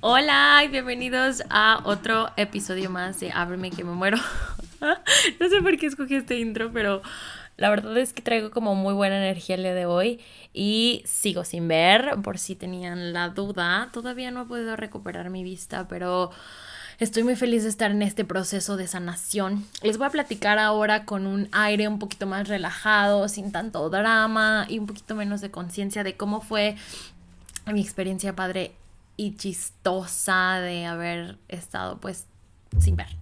Hola y bienvenidos a otro episodio más de Ábreme que me muero. no sé por qué escogí este intro, pero la verdad es que traigo como muy buena energía el día de hoy y sigo sin ver, por si tenían la duda. Todavía no he podido recuperar mi vista, pero estoy muy feliz de estar en este proceso de sanación. Les voy a platicar ahora con un aire un poquito más relajado, sin tanto drama y un poquito menos de conciencia de cómo fue mi experiencia padre y chistosa de haber estado pues sin ver.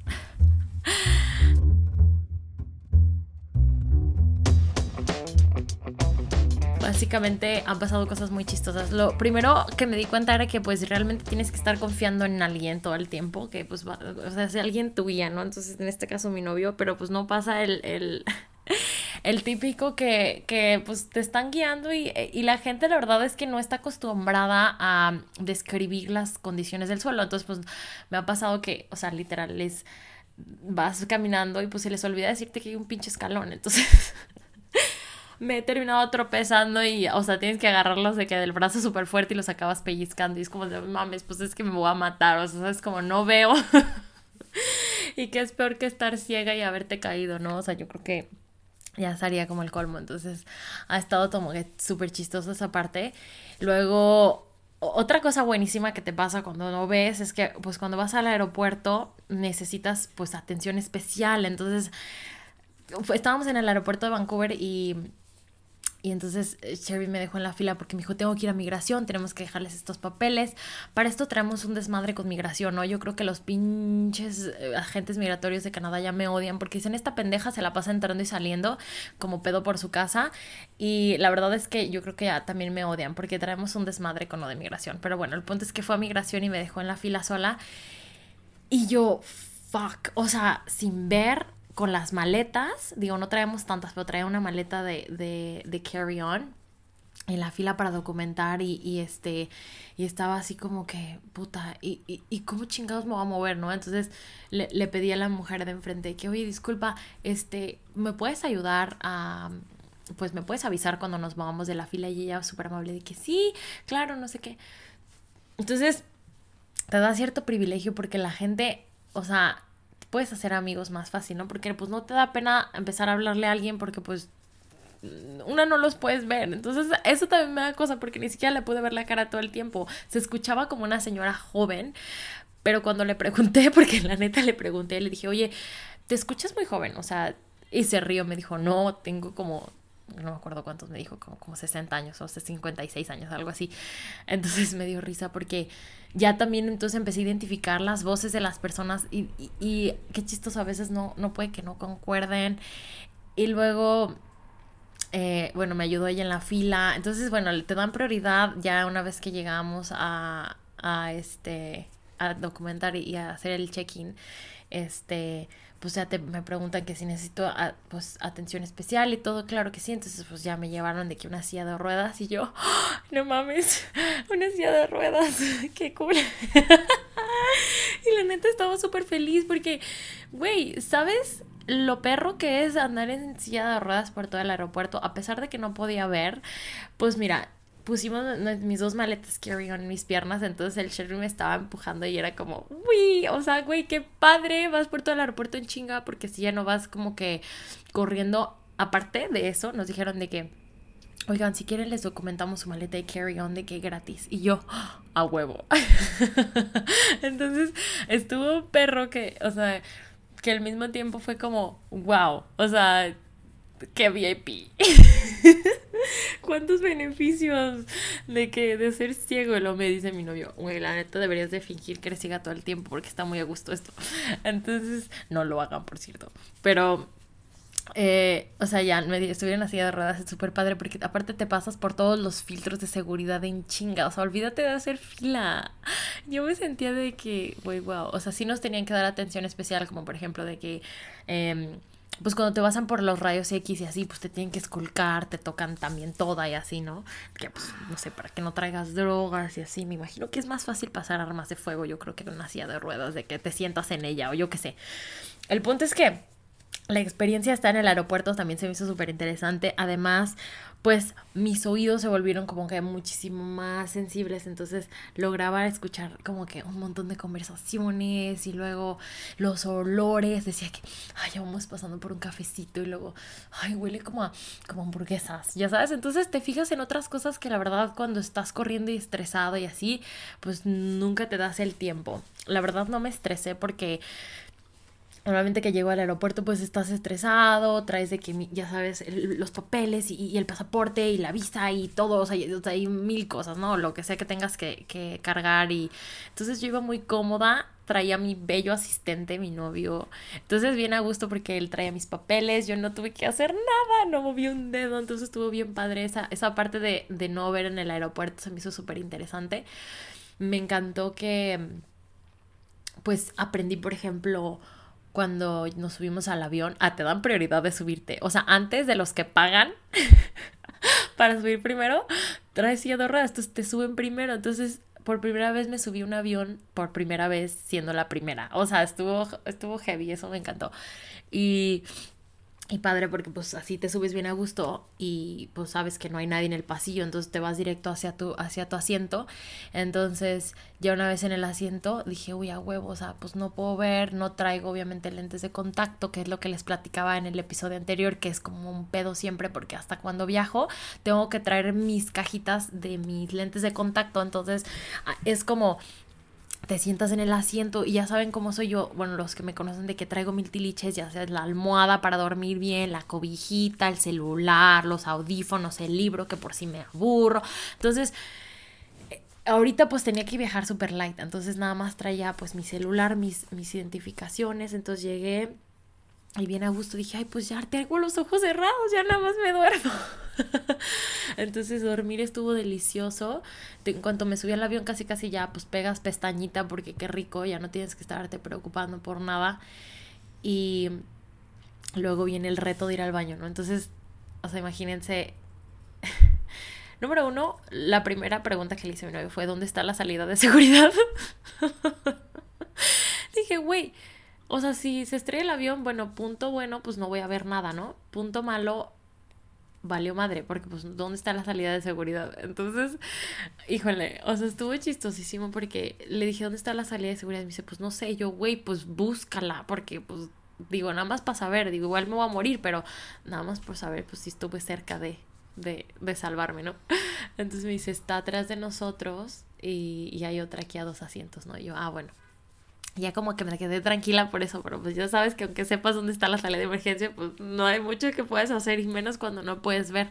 Básicamente han pasado cosas muy chistosas. Lo primero que me di cuenta era que pues realmente tienes que estar confiando en alguien todo el tiempo, que pues, o sea, si alguien tu guía, ¿no? Entonces en este caso mi novio, pero pues no pasa el, el, el típico que, que, pues te están guiando y, y, la gente la verdad es que no está acostumbrada a describir las condiciones del suelo. Entonces pues me ha pasado que, o sea, literal es vas caminando y pues se les olvida decirte que hay un pinche escalón. Entonces me he terminado tropezando y, o sea, tienes que agarrarlos de que del brazo súper fuerte y los acabas pellizcando y es como de, mames, pues es que me voy a matar, o sea, es como no veo. y que es peor que estar ciega y haberte caído, ¿no? O sea, yo creo que ya sería como el colmo, entonces ha estado como que súper chistoso esa parte. Luego, otra cosa buenísima que te pasa cuando no ves es que pues cuando vas al aeropuerto necesitas pues atención especial. Entonces estábamos en el aeropuerto de Vancouver y y entonces Sherry eh, me dejó en la fila porque me dijo, tengo que ir a migración, tenemos que dejarles estos papeles. Para esto traemos un desmadre con migración, ¿no? Yo creo que los pinches eh, agentes migratorios de Canadá ya me odian porque dicen, esta pendeja se la pasa entrando y saliendo como pedo por su casa. Y la verdad es que yo creo que ya también me odian porque traemos un desmadre con lo de migración. Pero bueno, el punto es que fue a migración y me dejó en la fila sola. Y yo, fuck, o sea, sin ver con las maletas, digo, no traemos tantas, pero traía una maleta de, de, de carry-on en la fila para documentar y, y, este y estaba así como que puta y, y, y cómo chingados me voy a mover no entonces le, le, pedí a la mujer de enfrente que oye disculpa este me puedes ayudar a pues me puedes avisar cuando nos movamos de la fila y ella súper amable de que sí claro no sé qué entonces te da cierto privilegio porque la gente o sea puedes hacer amigos más fácil, ¿no? Porque pues no te da pena empezar a hablarle a alguien porque pues una no los puedes ver. Entonces, eso también me da cosa porque ni siquiera le pude ver la cara todo el tiempo. Se escuchaba como una señora joven, pero cuando le pregunté, porque la neta le pregunté, le dije, oye, te escuchas muy joven, o sea, y se rió, me dijo, no, tengo como no me acuerdo cuántos me dijo, como, como 60 años o 56 años, algo así. Entonces me dio risa porque ya también entonces empecé a identificar las voces de las personas y, y, qué chistoso, a veces no, no puede que no concuerden. Y luego, eh, bueno, me ayudó ella en la fila. Entonces, bueno, te dan prioridad ya una vez que llegamos a, a este, a documentar y a hacer el check-in. Este, pues ya te, me preguntan que si necesito pues atención especial y todo, claro que sí, entonces pues ya me llevaron de que una silla de ruedas y yo, ¡Ah! no mames, una silla de ruedas, qué cool. y la neta estaba súper feliz porque, güey, ¿sabes? Lo perro que es andar en silla de ruedas por todo el aeropuerto, a pesar de que no podía ver, pues mira, pusimos mis dos maletas carry-on en mis piernas, entonces el Sherry me estaba empujando y era como, uy, o sea, güey, qué padre, vas por todo el aeropuerto en chinga, porque si ya no vas como que corriendo, aparte de eso, nos dijeron de que, oigan, si quieren les documentamos su maleta de carry-on de que gratis, y yo, a huevo. entonces estuvo un perro que, o sea, que al mismo tiempo fue como, wow, o sea, qué VIP. ¿Cuántos beneficios de que de ser ciego? Lo me dice mi novio, güey, la neta deberías de fingir que eres ciega todo el tiempo porque está muy a gusto esto. Entonces, no lo hagan, por cierto. Pero eh, o sea, ya me estuvieron en la de ruedas, es súper padre porque aparte te pasas por todos los filtros de seguridad en chinga, o sea, olvídate de hacer fila. Yo me sentía de que, güey, wow, o sea, sí nos tenían que dar atención especial, como por ejemplo de que... Eh, pues cuando te pasan por los rayos X y así, pues te tienen que esculcar, te tocan también toda y así, ¿no? Que pues, no sé, para que no traigas drogas y así. Me imagino que es más fácil pasar armas de fuego, yo creo que en una silla de ruedas, de que te sientas en ella o yo qué sé. El punto es que la experiencia estar en el aeropuerto también se me hizo súper interesante. Además, pues mis oídos se volvieron como que muchísimo más sensibles, entonces lograba escuchar como que un montón de conversaciones y luego los olores, decía que, ay, ya vamos pasando por un cafecito y luego, ay, huele como a como hamburguesas, ya sabes, entonces te fijas en otras cosas que la verdad cuando estás corriendo y estresado y así, pues nunca te das el tiempo. La verdad no me estresé porque Normalmente que llego al aeropuerto pues estás estresado, traes de que ya sabes los papeles y, el pasaporte y la visa y todo, o sea, hay mil cosas, ¿no? Lo que sea que tengas que, que, cargar y entonces yo iba muy cómoda, traía mi bello asistente, mi novio, entonces bien a gusto porque él traía mis papeles, yo no tuve que hacer nada, no moví un dedo, entonces estuvo bien padre esa, esa parte de, de no ver en el aeropuerto, se me hizo súper interesante. Me encantó que pues aprendí, por ejemplo, cuando nos subimos al avión, ah, te dan prioridad de subirte. O sea, antes de los que pagan para subir primero, traes silla de ruedas, entonces te suben primero. Entonces, por primera vez me subí un avión, por primera vez siendo la primera. O sea, estuvo, estuvo heavy, eso me encantó. Y y padre porque pues así te subes bien a gusto y pues sabes que no hay nadie en el pasillo, entonces te vas directo hacia tu, hacia tu asiento. Entonces ya una vez en el asiento dije, uy, a huevo, o sea, pues no puedo ver, no traigo obviamente lentes de contacto, que es lo que les platicaba en el episodio anterior, que es como un pedo siempre porque hasta cuando viajo tengo que traer mis cajitas de mis lentes de contacto, entonces ah, es como te sientas en el asiento y ya saben cómo soy yo, bueno, los que me conocen de que traigo mil tiliches, ya sea la almohada para dormir bien, la cobijita, el celular, los audífonos, el libro, que por si me aburro. Entonces, eh, ahorita pues tenía que viajar super light, entonces nada más traía pues mi celular, mis, mis identificaciones, entonces llegué y bien a gusto dije, ay, pues ya tengo los ojos cerrados, ya nada más me duermo. Entonces dormir estuvo delicioso. En cuanto me subí al avión casi casi ya pues pegas pestañita porque qué rico, ya no tienes que estarte preocupando por nada. Y luego viene el reto de ir al baño, ¿no? Entonces, o sea, imagínense. Número uno, la primera pregunta que le hice a mi novio fue, ¿dónde está la salida de seguridad? Dije, güey, o sea, si se estrella el avión, bueno, punto bueno, pues no voy a ver nada, ¿no? Punto malo, valió madre, porque pues ¿dónde está la salida de seguridad? Entonces, híjole, o sea, estuvo chistosísimo porque le dije, ¿dónde está la salida de seguridad? Y me dice, pues no sé, yo, güey, pues búscala, porque pues digo, nada más para saber, digo, igual me voy a morir, pero nada más por saber, pues si estuve cerca de, de, de salvarme, ¿no? Entonces me dice, está atrás de nosotros y, y hay otra aquí a dos asientos, ¿no? Y yo, ah, bueno ya como que me quedé tranquila por eso, pero pues ya sabes que aunque sepas dónde está la sala de emergencia, pues no hay mucho que puedas hacer y menos cuando no puedes ver.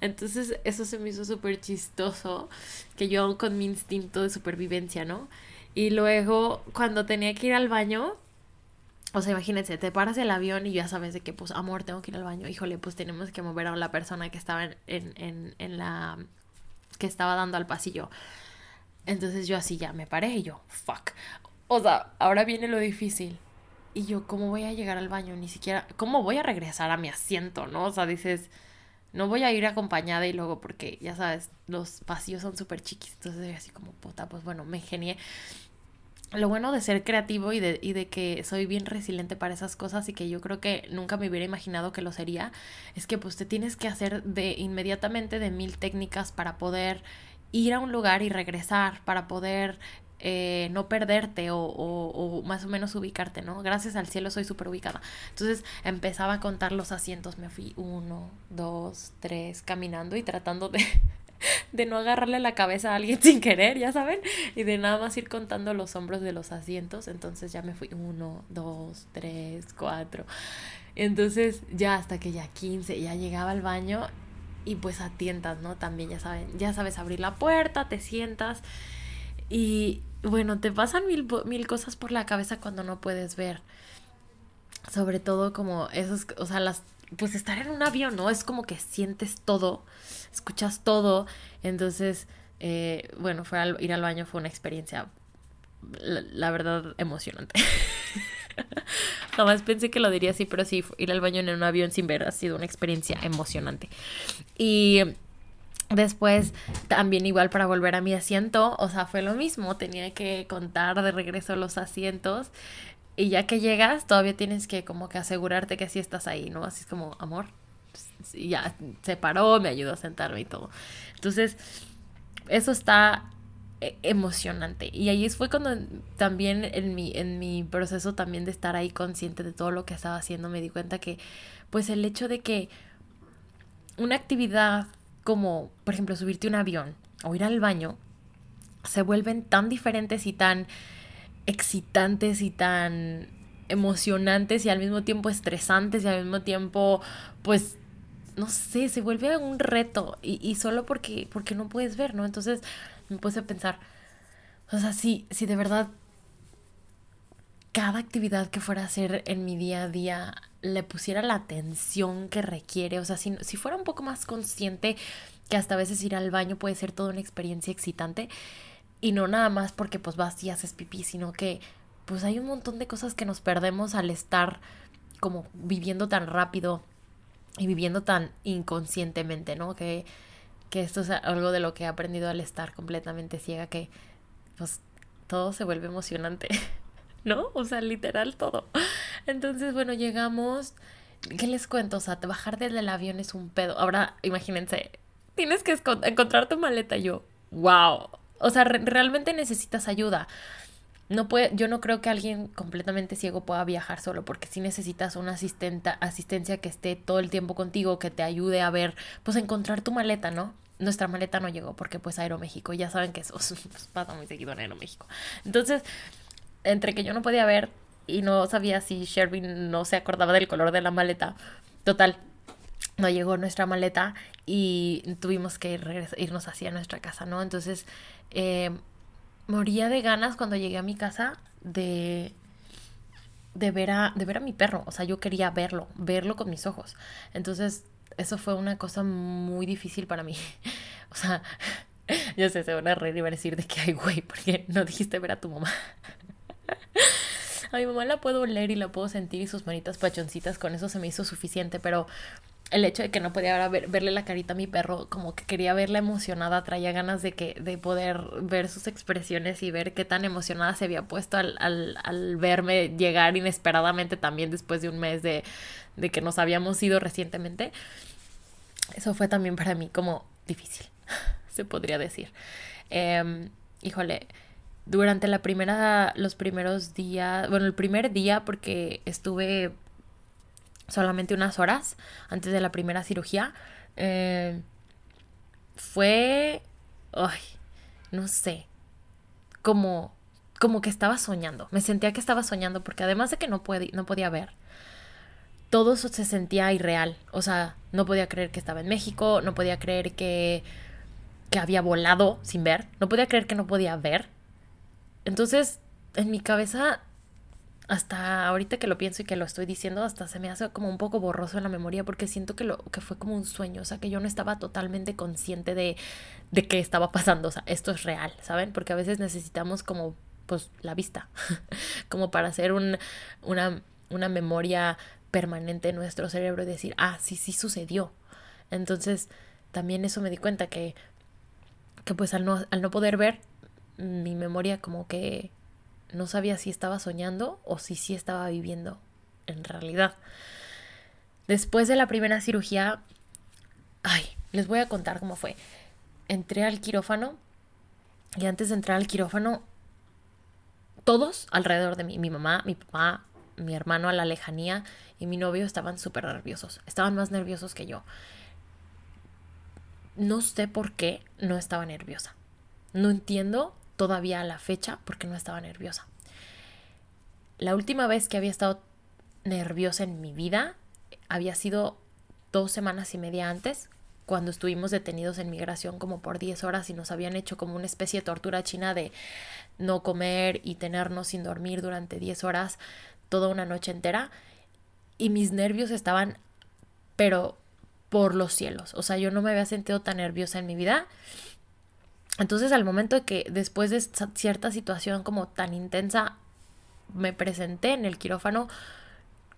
Entonces eso se me hizo súper chistoso, que yo con mi instinto de supervivencia, ¿no? Y luego cuando tenía que ir al baño, o sea, imagínense, te paras el avión y ya sabes de que, pues, amor, tengo que ir al baño. Híjole, pues tenemos que mover a la persona que estaba en, en, en la... que estaba dando al pasillo. Entonces yo así ya me paré y yo, fuck. O sea, ahora viene lo difícil. Y yo, ¿cómo voy a llegar al baño? Ni siquiera, ¿cómo voy a regresar a mi asiento, no? O sea, dices, no voy a ir acompañada y luego porque, ya sabes, los pasillos son súper chiquis. Entonces, así como, puta, pues bueno, me ingenié. Lo bueno de ser creativo y de, y de que soy bien resiliente para esas cosas y que yo creo que nunca me hubiera imaginado que lo sería, es que pues te tienes que hacer de inmediatamente de mil técnicas para poder ir a un lugar y regresar, para poder eh, no perderte o, más o menos ubicarte, ¿no? Gracias al cielo soy súper ubicada. Entonces empezaba a contar los asientos, me fui uno, dos, tres, caminando y tratando de, no agarrarle la cabeza a alguien sin querer, ya saben, y de nada más ir contando los hombros de los asientos. Entonces ya me fui uno, dos, tres, cuatro. Entonces ya hasta que ya 15, ya llegaba al baño y pues atientas, ¿no? También ya saben, ya sabes abrir la puerta, te sientas y bueno, te pasan mil, mil cosas por la cabeza cuando no puedes ver. Sobre todo como esos, o sea, las, pues estar en un avión, ¿no? Es como que sientes todo, escuchas todo. Entonces, eh, bueno, fue ir al baño fue una experiencia, la, verdad, emocionante. Jamás pensé que lo diría así, pero sí, ir al baño en un avión sin ver ha sido una experiencia emocionante. Y Después, también igual para volver a mi asiento, o sea, fue lo mismo, tenía que contar de regreso los asientos y ya que llegas, todavía tienes que como que asegurarte que sí estás ahí, ¿no? Así es como, amor, y ya se paró, me ayudó a sentarme y todo. Entonces, eso está e, emocionante. Y ahí fue cuando también en mi, en mi proceso también de estar ahí consciente de todo lo que estaba haciendo, me di cuenta que pues el hecho de que una actividad como, por ejemplo, subirte un avión o ir al baño, se vuelven tan diferentes y tan excitantes y tan emocionantes y al mismo tiempo estresantes y al mismo tiempo, pues, no sé, se vuelve un reto y, solo porque, porque no puedes ver, ¿no? Entonces me puse a pensar, o sea, si de verdad cada actividad que fuera a hacer en mi día a día le pusiera la atención que requiere, o sea, si, si fuera un poco más consciente que hasta a veces ir al baño puede ser toda una experiencia excitante y no nada más porque pues vas y haces pipí, sino que pues hay un montón de cosas que nos perdemos al estar como viviendo tan rápido y viviendo tan inconscientemente, ¿no? Que, que esto es algo de lo que he aprendido al estar completamente ciega, que pues todo se vuelve emocionante. ¿no? O sea, literal todo. Entonces, bueno, llegamos. ¿Qué les cuento? O sea, bajar desde el avión es un pedo. Ahora, imagínense, tienes que encontrar tu maleta. yo, wow. O sea, realmente necesitas ayuda. No puede, yo no creo que alguien completamente ciego pueda viajar solo, porque si necesitas una asistenta, asistencia que esté todo el tiempo contigo, que te ayude a ver, pues encontrar tu maleta, ¿no? Nuestra maleta no llegó porque pues Aeroméxico, ya saben que eso pasa muy seguido en Aeroméxico. Entonces, entre que yo no podía ver y no sabía si Sherwin no se acordaba del color de la maleta. Total, no llegó nuestra maleta y tuvimos que ir, irnos hacia nuestra casa, ¿no? Entonces, eh, moría de ganas cuando llegué a mi casa de, de, ver a, de ver a mi perro. O sea, yo quería verlo, verlo con mis ojos. Entonces, eso fue una cosa muy difícil para mí. O sea, yo sé, se van a reír y van a decir de que, ay, güey, porque no dijiste ver a tu mamá. A mi mamá la puedo oler y la puedo sentir y sus manitas pachoncitas, con eso se me hizo suficiente, pero el hecho de que no podía ver, verle la carita a mi perro, como que quería verla emocionada, traía ganas de que, de poder ver sus expresiones y ver qué tan emocionada se había puesto al, al, al verme llegar inesperadamente también después de un mes de, de que nos habíamos ido recientemente. Eso fue también para mí como difícil, se podría decir. Em, híjole, durante la primera, los primeros días, bueno, el primer día porque estuve solamente unas horas antes de la primera cirugía, eh, fue, ay, no sé, como, como que estaba soñando, me sentía que estaba soñando porque además de que no, no podía ver, todo eso se sentía irreal, o sea, no podía creer que estaba en México, no podía creer que, que había volado sin ver, no podía creer que no podía ver, entonces, en mi cabeza, hasta ahorita que lo pienso y que lo estoy diciendo, hasta se me hace como un poco borroso en la memoria porque siento que, lo, que fue como un sueño, o sea, que yo no estaba totalmente consciente de, de qué estaba pasando, o sea, esto es real, ¿saben? Porque a veces necesitamos como, pues, la vista, como para hacer un, una, una memoria permanente en nuestro cerebro y decir, ah, sí, sí sucedió. Entonces, también eso me di cuenta que, que pues al no, al no poder ver, mi memoria como que no sabía si estaba soñando o si sí estaba viviendo en realidad. Después de la primera cirugía, ay, les voy a contar cómo fue. Entré al quirófano y antes de entrar al quirófano, todos alrededor de mí, mi mamá, mi papá, mi hermano a la lejanía y mi novio estaban súper nerviosos. Estaban más nerviosos que yo. No sé por qué no estaba nerviosa. No entiendo todavía a la fecha porque no estaba nerviosa. La última vez que había estado nerviosa en mi vida había sido dos semanas y media antes, cuando estuvimos detenidos en migración como por 10 horas y nos habían hecho como una especie de tortura china de no comer y tenernos sin dormir durante 10 horas toda una noche entera. Y mis nervios estaban, pero por los cielos. O sea, yo no me había sentido tan nerviosa en mi vida. Entonces al momento de que después de cierta situación como tan intensa me presenté en el quirófano,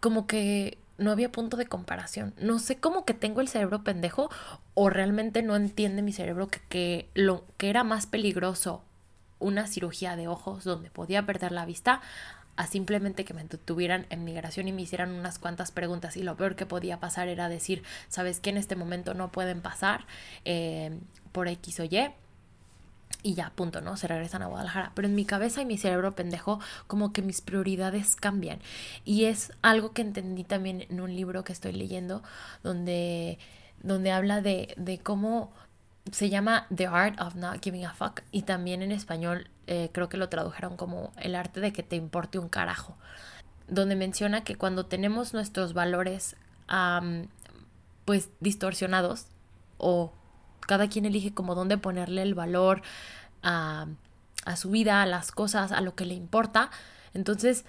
como que no había punto de comparación. No sé cómo que tengo el cerebro pendejo o realmente no entiende mi cerebro que, lo que era más peligroso una cirugía de ojos donde podía perder la vista a simplemente que me tuvieran en migración y me hicieran unas cuantas preguntas y lo peor que podía pasar era decir, sabes que en este momento no pueden pasar eh, por X o Y y ya, punto, ¿no? Se regresan a Guadalajara. Pero en mi cabeza y mi cerebro pendejo, como que mis prioridades cambian. Y es algo que entendí también en un libro que estoy leyendo, donde, donde habla de, de cómo se llama The Art of Not Giving a Fuck. Y también en español eh, creo que lo tradujeron como El arte de que te importe un carajo. Donde menciona que cuando tenemos nuestros valores pues distorsionados o cada quien elige como dónde ponerle el valor a, a su vida, a las cosas, a lo que le importa. Entonces,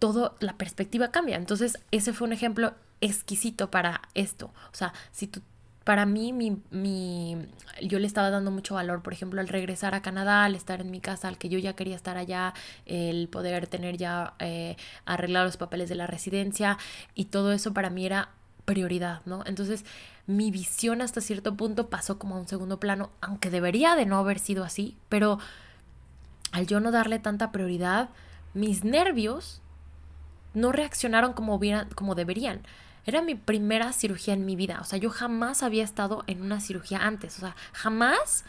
todo, la perspectiva cambia. Entonces, ese fue un ejemplo exquisito para esto. O sea, si tú para mí, mi, mi, yo le estaba dando mucho valor, por ejemplo, al regresar a Canadá, al estar en mi casa, al que yo ya quería estar allá, el poder tener ya eh, arreglar los papeles de la residencia y todo eso para mí era prioridad, ¿no? Entonces, mi visión hasta cierto punto pasó como a un segundo plano, aunque debería de no haber sido así, pero al yo no darle tanta prioridad, mis nervios no reaccionaron como, como deberían. Era mi primera cirugía en mi vida, o sea, yo jamás había estado en una cirugía antes, o sea, jamás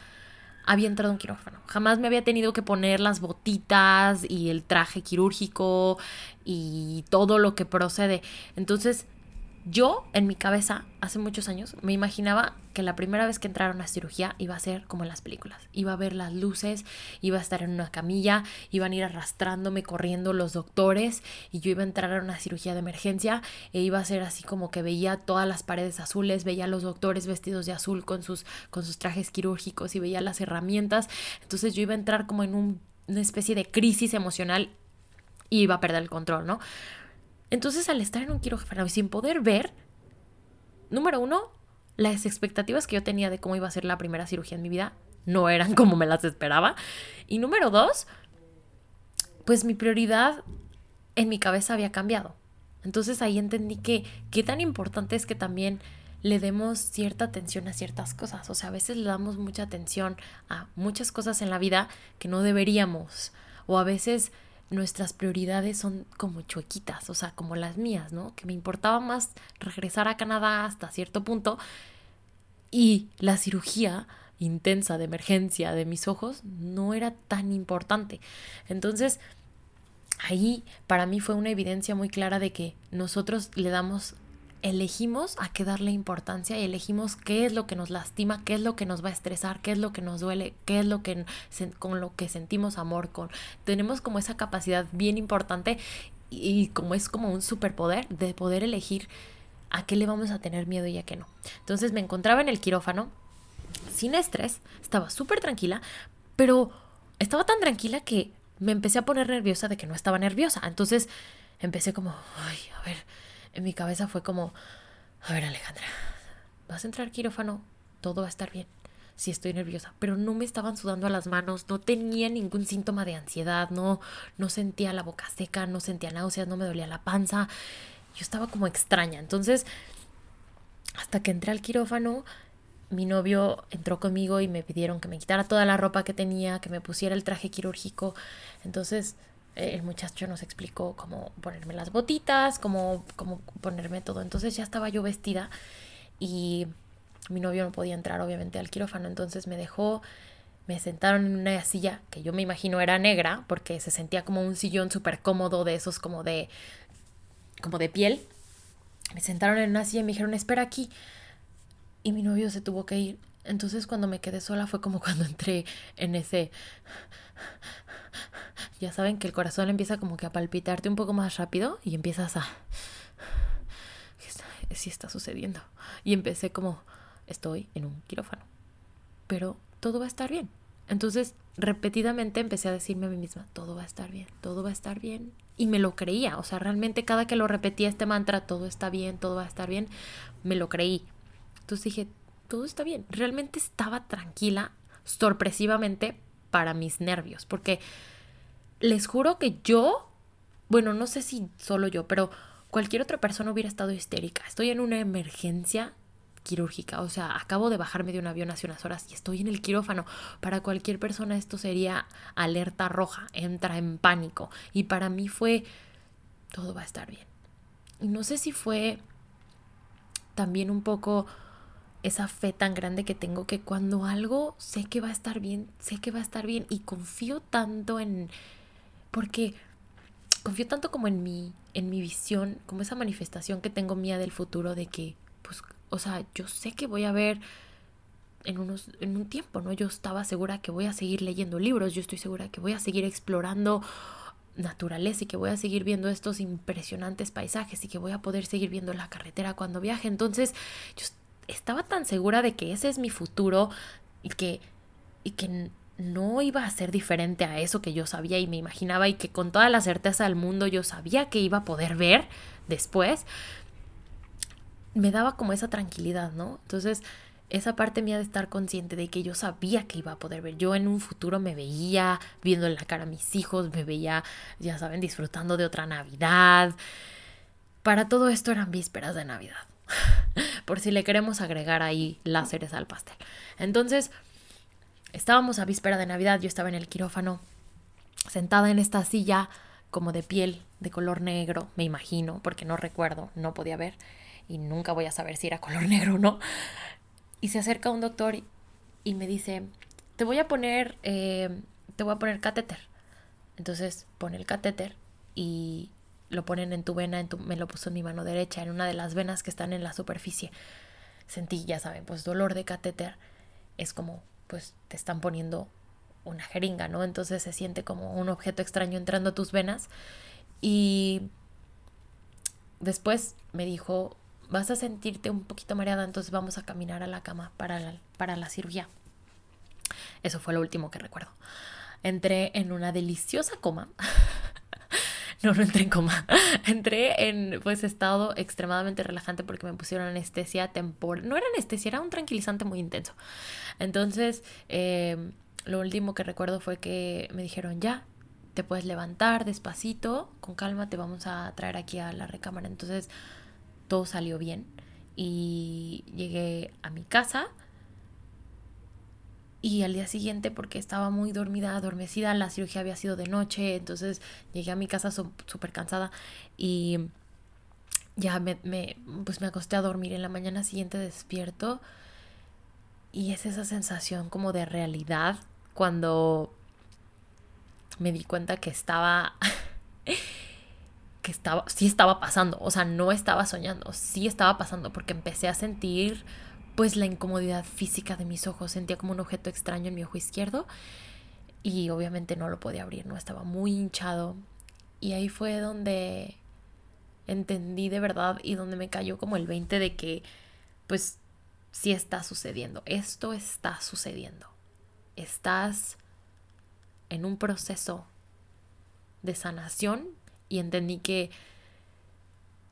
había entrado en quirófano. Jamás me había tenido que poner las botitas y el traje quirúrgico y todo lo que procede. Entonces, yo, en mi cabeza, hace muchos años, me imaginaba que la primera vez que entrara a una cirugía iba a ser como en las películas. Iba a ver las luces, iba a estar en una camilla, iban a ir arrastrándome, corriendo los doctores y yo iba a entrar a una cirugía de emergencia e iba a ser así como que veía todas las paredes azules, veía a los doctores vestidos de azul con sus, con sus trajes quirúrgicos y veía las herramientas. Entonces yo iba a entrar como en una especie de crisis emocional y iba a perder el control, ¿no? Entonces, al estar en un quirófano y sin poder ver, número uno, las expectativas que yo tenía de cómo iba a ser la primera cirugía en mi vida no eran como me las esperaba. Y número dos, pues mi prioridad en mi cabeza había cambiado. Entonces ahí entendí que qué tan importante es que también le demos cierta atención a ciertas cosas. O sea, a veces le damos mucha atención a muchas cosas en la vida que no deberíamos. O a veces nuestras prioridades son como chuequitas, o sea, como las mías, ¿no? Que me importaba más regresar a Canadá hasta cierto punto y la cirugía intensa de emergencia de mis ojos no era tan importante. Entonces, ahí para mí fue una evidencia muy clara de que nosotros le damos elegimos a qué darle importancia y elegimos qué es lo que nos lastima, qué es lo que nos va a estresar, qué es lo que nos duele, qué es lo que con lo que sentimos amor con. Tenemos como esa capacidad bien importante y, como es como un superpoder de poder elegir a qué le vamos a tener miedo y a qué no. Entonces me encontraba en el quirófano sin estrés, estaba súper tranquila, pero estaba tan tranquila que me empecé a poner nerviosa de que no estaba nerviosa. Entonces empecé como, ay, a ver, en mi cabeza fue como, a ver Alejandra, vas a entrar quirófano, todo va a estar bien. Sí estoy nerviosa, pero no me estaban sudando a las manos, no tenía ningún síntoma de ansiedad, no, no sentía la boca seca, no sentía náuseas, no me dolía la panza. Yo estaba como extraña. Entonces, hasta que entré al quirófano, mi novio entró conmigo y me pidieron que me quitara toda la ropa que tenía, que me pusiera el traje quirúrgico. Entonces, el muchacho nos explicó cómo ponerme las botitas, cómo, cómo ponerme todo. Entonces ya estaba yo vestida y mi novio no podía entrar obviamente al quirófano, entonces me dejó, me sentaron en una silla que yo me imagino era negra porque se sentía como un sillón súper cómodo de esos como de, como de piel. Me sentaron en una silla y me dijeron, espera aquí. Y mi novio se tuvo que ir. Entonces cuando me quedé sola fue como cuando entré en ese ya saben que el corazón empieza como que a palpitarte un poco más rápido y empiezas a... Sí está sucediendo. Y empecé como, estoy en un quirófano. Pero todo va a estar bien. Entonces, repetidamente empecé a decirme a mí misma, todo va a estar bien, todo va a estar bien. Y me lo creía, o sea, realmente cada que lo repetía este mantra, todo está bien, todo va a estar bien, me lo creí. Entonces dije, todo está bien. Realmente estaba tranquila, sorpresivamente, para mis nervios, porque les juro que yo bueno, no sé si solo yo, pero cualquier otra persona hubiera estado histérica. Estoy en una emergencia quirúrgica, o sea, acabo de bajarme de un avión hace unas horas y estoy en el quirófano. Para cualquier persona esto sería alerta roja, entra en pánico. Y para mí fue, todo va a estar bien. Y no sé si fue también un poco esa fe tan grande que tengo que cuando algo sé que va a estar bien, sé que va a estar bien y confío tanto en, porque confío tanto como en mi, en mi visión, como esa manifestación que tengo mía del futuro de que, pues, o sea, yo sé que voy a ver en, unos, en un tiempo, ¿no? Yo estaba segura que voy a seguir leyendo libros, yo estoy segura que voy a seguir explorando naturaleza y que voy a seguir viendo estos impresionantes paisajes y que voy a poder seguir viendo la carretera cuando viaje. Entonces, yo estaba tan segura de que ese es mi futuro y que, y que no iba a ser diferente a eso que yo sabía y me imaginaba y que con toda la certeza del mundo yo sabía que iba a poder ver después, me daba como esa tranquilidad, ¿no? Entonces, esa parte mía de estar consciente de que yo sabía que iba a poder ver. Yo en un futuro me veía viendo en la cara a mis hijos, me veía, ya saben, disfrutando de otra Navidad. Para todo esto eran vísperas de Navidad. Por si le queremos agregar ahí láseres al pastel. Entonces, Estábamos a víspera de Navidad, yo estaba en el quirófano, sentada en esta silla como de piel de color negro, me imagino, porque no recuerdo, no podía ver y nunca voy a saber si era color negro o no. Y se acerca un doctor y, me dice, te voy a poner, eh, te voy a poner catéter. Entonces pone el catéter y lo ponen en tu vena, en tu, me lo puso en mi mano derecha, en una de las venas que están en la superficie. Sentí, ya saben, pues dolor de catéter es como pues te están poniendo una jeringa, ¿no? Entonces se siente como un objeto extraño entrando a tus venas. Y después me dijo, vas a sentirte un poquito mareada, entonces vamos a caminar a la cama para la, para la cirugía. Eso fue lo último que recuerdo. Entré en una deliciosa coma. no, no entré en coma. entré en pues estado extremadamente relajante porque me pusieron anestesia temporal. No era anestesia, era un tranquilizante muy intenso. Entonces, em, lo último que recuerdo fue que me dijeron, ya, te puedes levantar despacito, con calma, te vamos a traer aquí a la recámara. Entonces, todo salió bien y llegué a mi casa. Y al día siguiente, porque estaba muy dormida, adormecida, la cirugía había sido de noche, entonces llegué a mi casa súper cansada y ya me, pues me acosté a dormir. En la mañana siguiente despierto y es esa sensación como de realidad cuando me di cuenta que estaba, que estaba, sí estaba pasando, o sea, no estaba soñando, sí estaba pasando porque empecé a sentir pues la incomodidad física de mis ojos, sentía como un objeto extraño en mi ojo izquierdo y obviamente no lo podía abrir, no estaba muy hinchado y ahí fue donde entendí de verdad y donde me cayó como el 20 de que pues si está sucediendo. Esto está sucediendo. Estás en un proceso de sanación y entendí que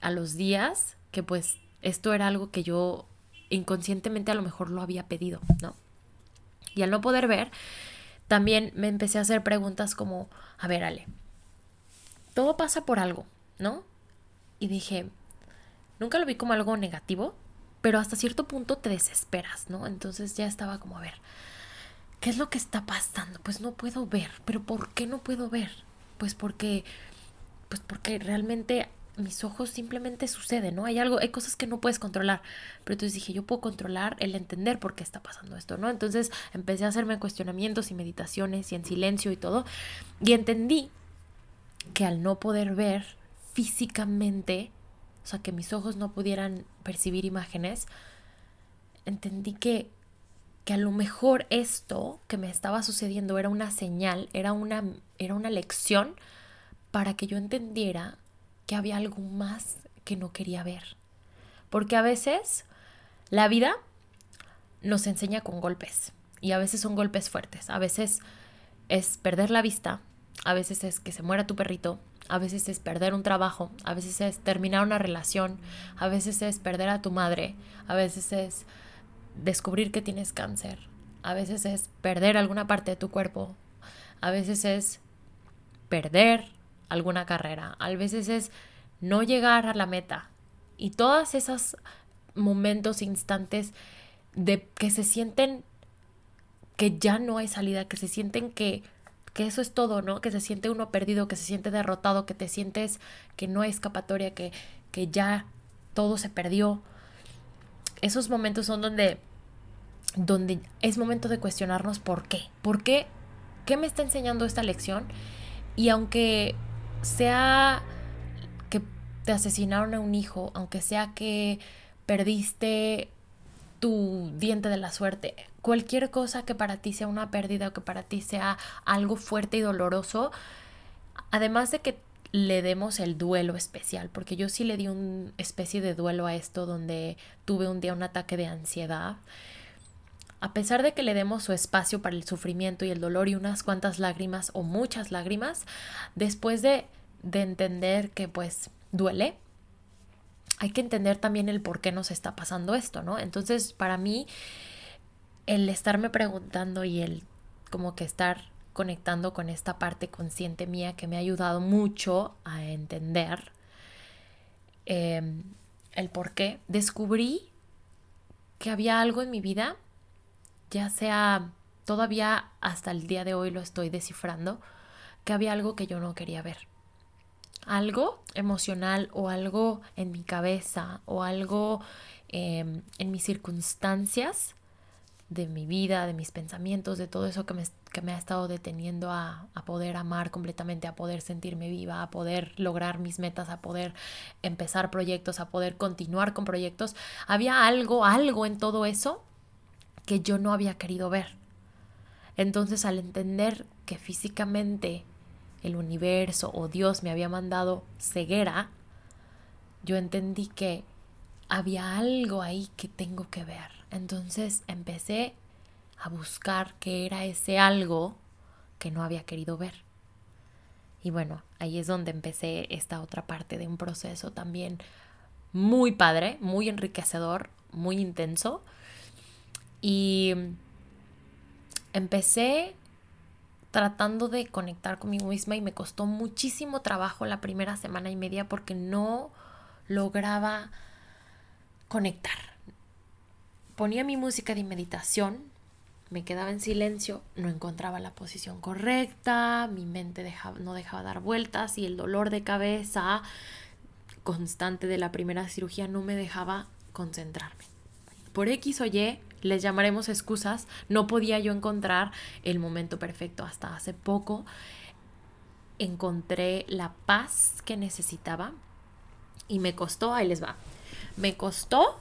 a los días que pues esto era algo que yo inconscientemente a lo mejor lo había pedido, ¿no? Y al no poder ver, también me empecé a hacer preguntas como, a ver, Ale, todo pasa por algo, ¿no? Y dije, nunca lo vi como algo negativo, pero hasta cierto punto te desesperas, ¿no? Entonces ya estaba como, a ver, ¿qué es lo que está pasando? Pues no puedo ver, pero ¿por qué no puedo ver? Pues porque, pues porque realmente mis ojos simplemente suceden, ¿no? Hay algo, hay cosas que no puedes controlar. Pero entonces dije, yo puedo controlar el entender por qué está pasando esto, ¿no? Entonces empecé a hacerme cuestionamientos y meditaciones y en silencio y todo. Y entendí que al no poder ver físicamente, o sea, que mis ojos no pudieran percibir imágenes, entendí que, que a lo mejor esto que me estaba sucediendo era una señal, era una, era una lección para que yo entendiera que había algo más que no quería ver. Porque a veces la vida nos enseña con golpes y a veces son golpes fuertes, a veces es perder la vista, a veces es que se muera tu perrito, a veces es perder un trabajo, a veces es terminar una relación, a veces es perder a tu madre, a veces es descubrir que tienes cáncer, a veces es perder alguna parte de tu cuerpo, a veces es perder alguna carrera, a veces es no llegar a la meta. Y todos esos momentos, instantes de que se sienten que ya no hay salida, que se sienten que, que eso es todo, ¿no? Que se siente uno perdido, que se siente derrotado, que te sientes que no hay escapatoria, que, que ya todo se perdió. Esos momentos son donde, donde es momento de cuestionarnos por qué. ¿Por qué? ¿Qué me está enseñando esta lección? Y aunque sea que te asesinaron a un hijo, aunque sea que perdiste tu diente de la suerte, cualquier cosa que para ti sea una pérdida o que para ti sea algo fuerte y doloroso, además de que le demos el duelo especial, porque yo sí le di una especie de duelo a esto donde tuve un día un ataque de ansiedad. A pesar de que le demos su espacio para el sufrimiento y el dolor y unas cuantas lágrimas o muchas lágrimas, después de, de entender que pues duele, hay que entender también el por qué nos está pasando esto, ¿no? Entonces, para mí, el estarme preguntando y el como que estar conectando con esta parte consciente mía que me ha ayudado mucho a entender em, el por qué, descubrí que había algo en mi vida, ya sea todavía hasta el día de hoy lo estoy descifrando, que había algo que yo no quería ver algo emocional o algo en mi cabeza o algo em, en mis circunstancias de mi vida, de mis pensamientos, de todo eso que me, que me ha estado deteniendo a, a, poder amar completamente, a poder sentirme viva, a poder lograr mis metas, a poder empezar proyectos, a poder continuar con proyectos. Había algo, algo en todo eso que yo no había querido ver. Entonces al entender que físicamente el universo o Dios me había mandado ceguera, yo entendí que había algo ahí que tengo que ver. Entonces empecé a buscar qué era ese algo que no había querido ver. Y bueno, ahí es donde empecé esta otra parte de un proceso también muy padre, muy enriquecedor, muy intenso. Y empecé tratando de conectar conmigo misma y me costó muchísimo trabajo la primera semana y media porque no lograba conectar. Ponía mi música de meditación, me quedaba en silencio, no encontraba la posición correcta, mi mente no dejaba dar vueltas y el dolor de cabeza constante de la primera cirugía no me dejaba concentrarme. Por X o Y les llamaremos excusas, no podía yo encontrar el momento perfecto. Hasta hace poco encontré la paz que necesitaba y me costó, ahí les va, me costó,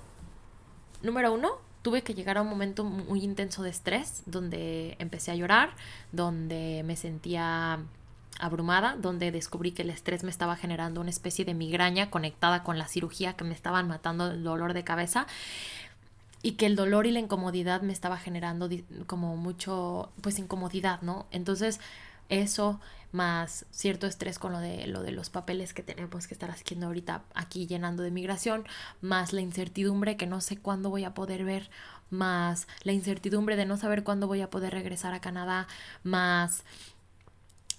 número uno, tuve que llegar a un momento muy intenso de estrés, donde empecé a llorar, donde me sentía abrumada, donde descubrí que el estrés me estaba generando una especie de migraña conectada con la cirugía que me estaban matando el dolor de cabeza y que el dolor y la incomodidad me estaba generando como mucho, pues incomodidad, ¿no? Entonces, eso más cierto estrés con lo de lo de los papeles que tenemos que estar haciendo ahorita aquí llenando de migración, más la incertidumbre que no sé cuándo voy a poder ver, más la incertidumbre de no saber cuándo voy a poder regresar a Canadá, más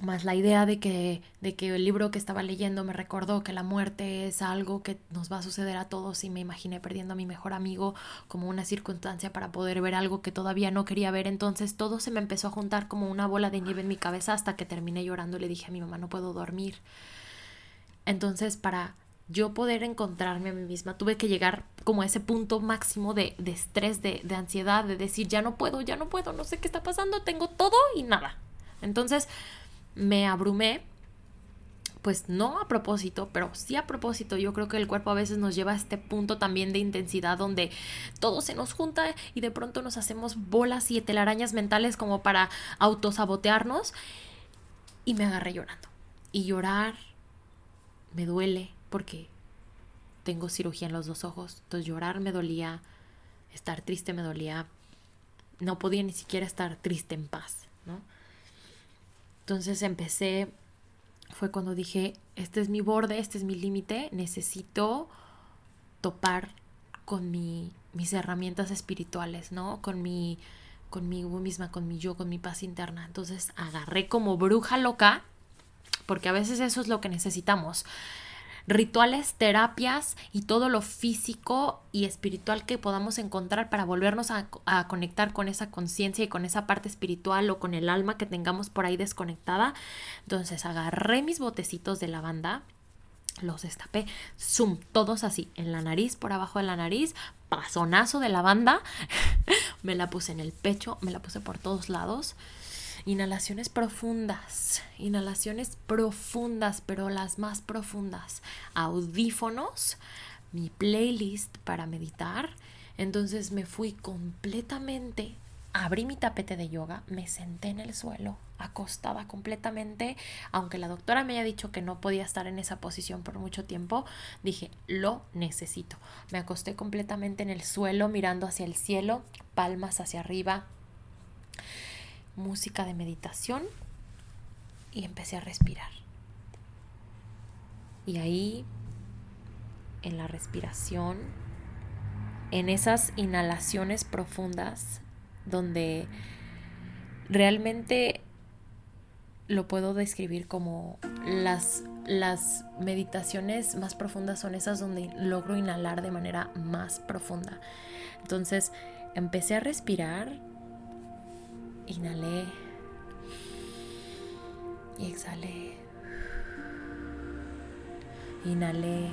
más la idea de que, de que el libro que estaba leyendo me recordó que la muerte es algo que nos va a suceder a todos y me imaginé perdiendo a mi mejor amigo como una circunstancia para poder ver algo que todavía no quería ver. Entonces todo se me empezó a juntar como una bola de nieve en mi cabeza hasta que terminé llorando y le dije a mi mamá no puedo dormir. Entonces para yo poder encontrarme a mí misma tuve que llegar como a ese punto máximo de, de estrés, de, de ansiedad, de decir ya no puedo, ya no puedo, no sé qué está pasando, tengo todo y nada. Entonces me abrumé, pues no a propósito, pero sí a propósito. Yo creo que el cuerpo a veces nos lleva a este punto también de intensidad donde todo se nos junta y de pronto nos hacemos bolas y telarañas mentales como para autosabotearnos. Y me agarré llorando. Y llorar me duele porque tengo cirugía en los dos ojos. Entonces llorar me dolía, estar triste me dolía. No podía ni siquiera estar triste en paz, ¿no? Entonces empecé, fue cuando dije, este es mi borde, este es mi límite, necesito topar con mi, mis herramientas espirituales, ¿no? Con mi, conmigo misma, con mi yo, con mi paz interna. Entonces agarré como bruja loca porque a veces eso es lo que necesitamos rituales, terapias y todo lo físico y espiritual que podamos encontrar para volvernos a, conectar con esa conciencia y con esa parte espiritual o con el alma que tengamos por ahí desconectada. Entonces agarré mis botecitos de lavanda, los destapé, zoom, todos así, en la nariz, por abajo de la nariz, pasonazo de lavanda, me la puse en el pecho, me la puse por todos lados Inhalaciones profundas, inhalaciones profundas, pero las más profundas. Audífonos, mi playlist para meditar. Entonces me fui completamente, abrí mi tapete de yoga, me senté en el suelo, acostada completamente, aunque la doctora me haya dicho que no podía estar en esa posición por mucho tiempo, dije, lo necesito. Me acosté completamente en el suelo, mirando hacia el cielo, palmas hacia arriba música de meditación y empecé a respirar. Y ahí, en la respiración, en esas inhalaciones profundas, donde realmente lo puedo describir como las, las meditaciones más profundas son esas donde logro inhalar de manera más profunda. Entonces empecé a respirar Inhalé y exhalé. Inhalé.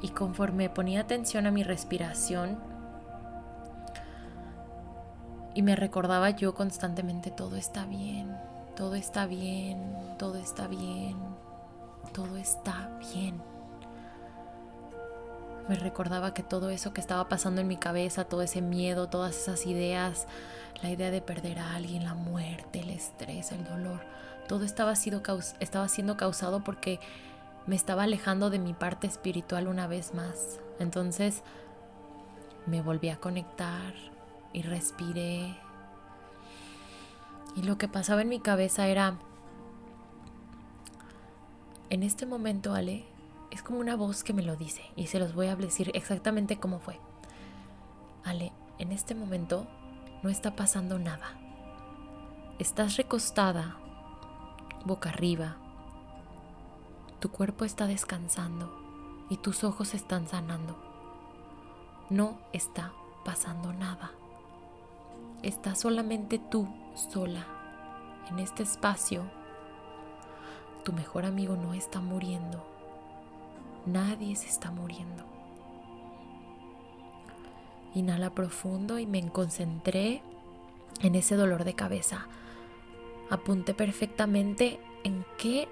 Y conforme ponía atención a mi respiración y me recordaba yo constantemente, todo está bien, todo está bien, todo está bien, todo está bien me recordaba que todo eso que estaba pasando en mi cabeza, todo ese miedo, todas esas ideas, la idea de perder a alguien, la muerte, el estrés, el dolor, todo estaba, estaba siendo causado porque me estaba alejando de mi parte espiritual una vez más. Entonces me volví a conectar y respiré. Y lo que pasaba en mi cabeza era, en este momento, Ale, es como una voz que me lo dice y se los voy a decir exactamente cómo fue. Ale, en este momento no está pasando nada. Estás recostada, boca arriba. Tu cuerpo está descansando y tus ojos están sanando. No está pasando nada. Estás solamente tú sola en este espacio. Tu mejor amigo no está muriendo Nadie se está muriendo. Inhala profundo y me concentré en ese dolor de cabeza. Apunté perfectamente en qué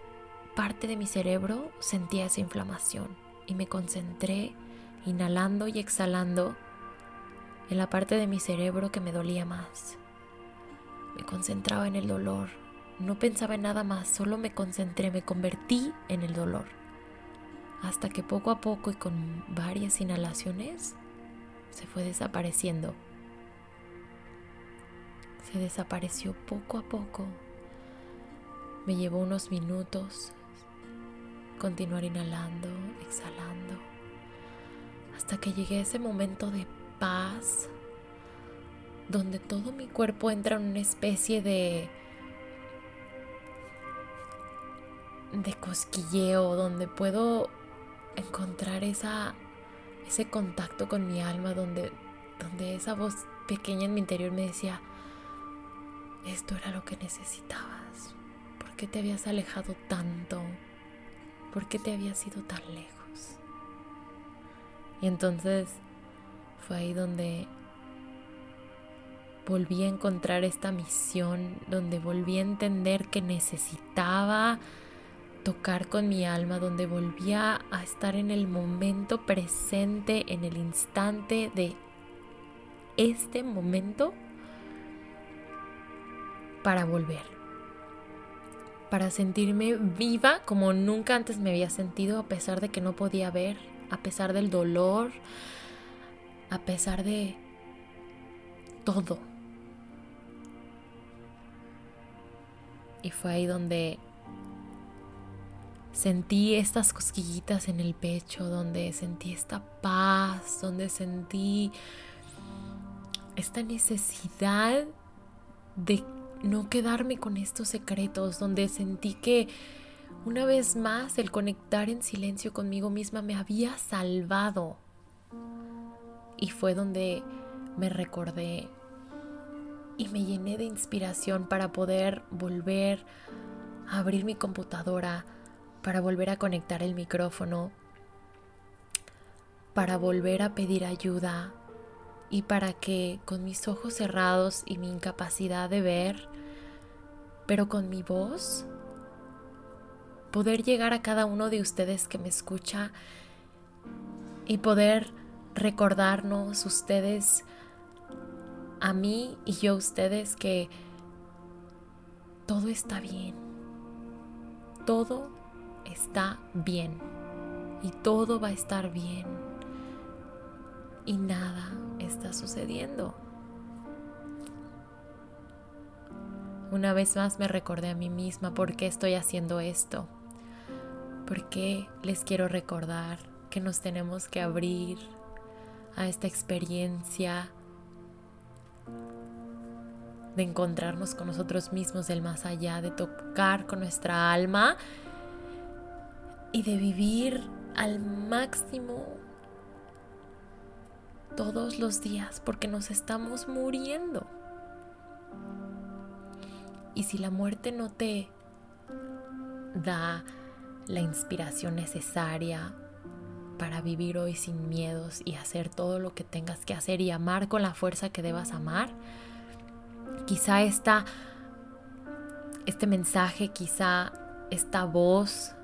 parte de mi cerebro sentía esa inflamación y me concentré inhalando y exhalando en la parte de mi cerebro que me dolía más. Me concentraba en el dolor, no pensaba en nada más, solo me concentré, me convertí en el dolor hasta que poco a poco y con varias inhalaciones se fue desapareciendo. Se desapareció poco a poco. Me llevó unos minutos continuar inhalando, exhalando, hasta que llegué a ese momento de paz, donde todo mi cuerpo entra en una especie de de cosquilleo, donde puedo encontrar esa, ese contacto con mi alma donde, donde esa voz pequeña en mi interior me decía, esto era lo que necesitabas. ¿Por qué te habías alejado tanto? ¿Por qué te habías ido tan lejos? Y entonces fue ahí donde volví a encontrar esta misión, donde volví a entender que necesitaba tocar con mi alma, donde volvía a estar en el momento presente, en el instante de este momento para volver, para sentirme viva como nunca antes me había sentido, a pesar de que no podía ver, a pesar del dolor, a pesar de todo. Y fue ahí donde Sentí estas cosquillitas en el pecho, donde sentí esta paz, donde sentí esta necesidad de no quedarme con estos secretos, donde sentí que una vez más el conectar en silencio conmigo misma me había salvado. Y fue donde me recordé y me llené de inspiración para poder volver a abrir mi computadora, para volver a conectar el micrófono, para volver a pedir ayuda y para que con mis ojos cerrados y mi incapacidad de ver, pero con mi voz, poder llegar a cada uno de ustedes que me escucha y poder recordarnos ustedes a mí y yo ustedes que todo está bien. Todo está bien. Y todo va a estar bien. Y nada está sucediendo. Una vez más me recordé a mí misma por qué estoy haciendo esto. Por qué les quiero recordar que nos tenemos que abrir a esta experiencia de encontrarnos con nosotros mismos del más allá, de tocar con nuestra alma y de vivir al máximo todos los días porque nos estamos muriendo. Y si la muerte no te da la inspiración necesaria para vivir hoy sin miedos y hacer todo lo que tengas que hacer y amar con la fuerza que debas amar, quizá esta, este mensaje, quizá esta voz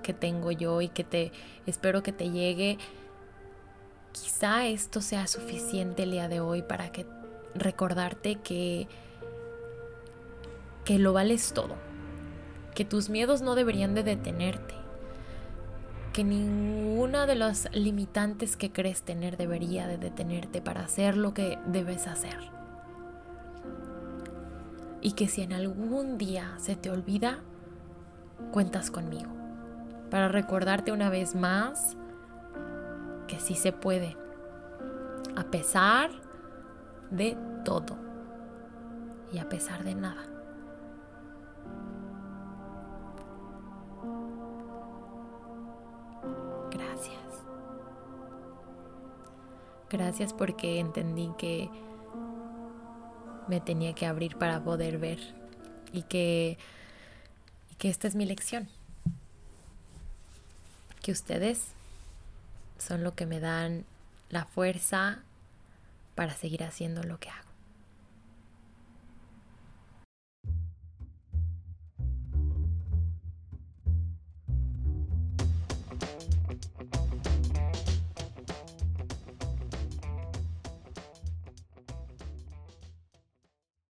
que tengo yo y que te espero que te llegue, quizá esto sea suficiente el día de hoy para que recordarte que que lo vales todo, que tus miedos no deberían de detenerte, que ninguna de las limitantes que crees tener debería de detenerte para hacer lo que debes hacer. Y que si en algún día se te olvida, cuentas conmigo para recordarte una vez más que sí se puede, a pesar de todo y a pesar de nada. Gracias. Gracias porque entendí que me tenía que abrir para poder ver y que, y que esta es mi lección. Que ustedes son lo que me dan la fuerza para seguir haciendo lo que hago.